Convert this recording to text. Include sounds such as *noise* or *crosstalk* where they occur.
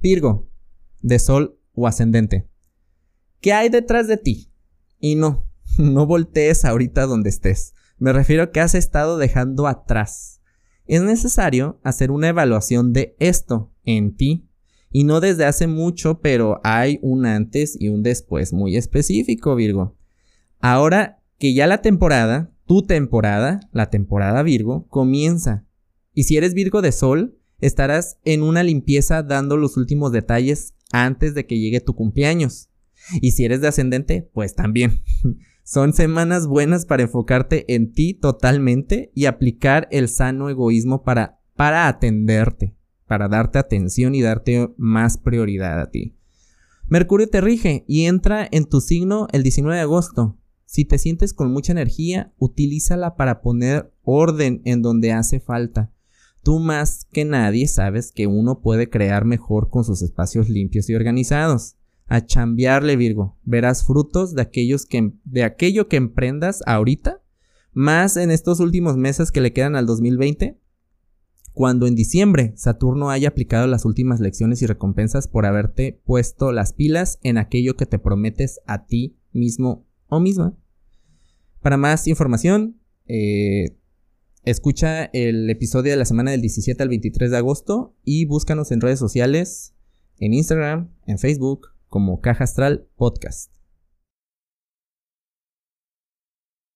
Virgo, de Sol o ascendente. ¿Qué hay detrás de ti? Y no, *laughs* no voltees ahorita donde estés. Me refiero a que has estado dejando atrás. Es necesario hacer una evaluación de esto en ti. Y no desde hace mucho, pero hay un antes y un después muy específico, Virgo. Ahora que ya la temporada, tu temporada, la temporada Virgo, comienza. Y si eres Virgo de Sol, estarás en una limpieza dando los últimos detalles antes de que llegue tu cumpleaños. Y si eres de ascendente, pues también. *laughs* Son semanas buenas para enfocarte en ti totalmente y aplicar el sano egoísmo para, para atenderte, para darte atención y darte más prioridad a ti. Mercurio te rige y entra en tu signo el 19 de agosto. Si te sientes con mucha energía, utilízala para poner orden en donde hace falta. Tú más que nadie sabes que uno puede crear mejor con sus espacios limpios y organizados a chambearle, Virgo. Verás frutos de, aquello que emprendas ahorita, más en estos últimos meses que le quedan al 2020, cuando en diciembre Saturno haya aplicado las últimas lecciones y recompensas por haberte puesto las pilas en aquello que te prometes a ti mismo o misma. Para más información, eh, escucha el episodio de la semana del 17 al 23 de agosto y búscanos en redes sociales, en Instagram, en Facebook, como Caja Astral Podcast.